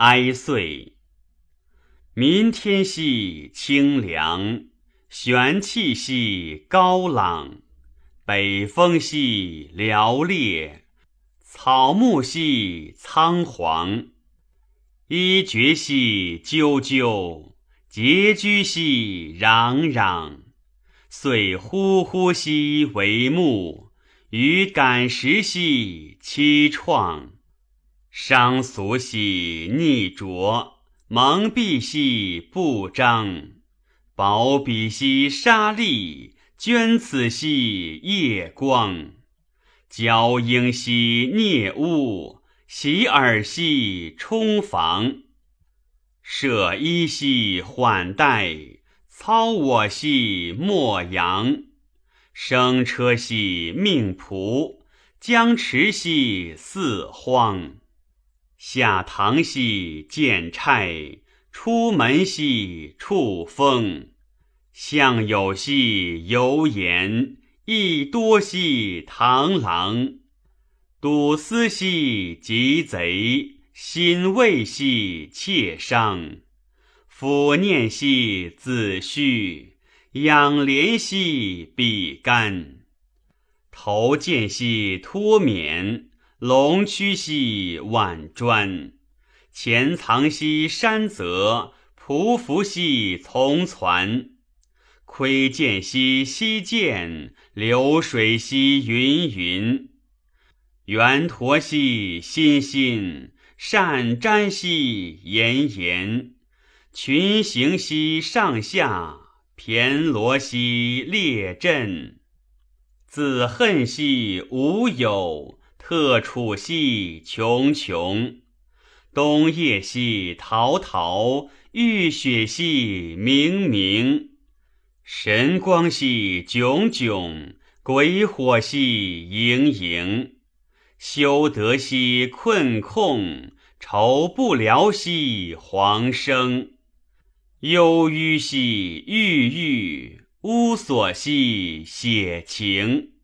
哀岁。民天系清凉，玄气系高朗，北风系嘹烈，草木系苍黄，衣绝系啾啾，拮据系攘攘，遂呼呼兮为木，于感时兮凄怆，伤俗兮逆浊。蒙蔽兮不彰，薄彼兮沙砾，捐此兮夜光。交鹰兮啮乌，洗耳兮充房。舍衣兮缓带，操我兮莫扬。生车兮命仆，将驰兮四荒。下堂兮见差，出门兮触风。相有兮游言，益多兮螳螂。笃思兮急贼，心畏兮妾伤。抚念兮子胥，仰怜兮比干。头见兮脱冕。龙躯兮万砖，潜藏兮山泽，匍匐兮从攒。窥见兮溪涧，流水兮云云。圆陀兮欣欣，善瞻兮炎炎。群行兮上下，骈罗兮列阵。自恨兮无有。特处兮穷穷，冬夜兮陶陶，浴雪兮冥冥，神光兮炯炯，鬼火兮盈盈，修德兮困空，愁不了兮黄生，忧郁兮郁郁，乌索兮血情。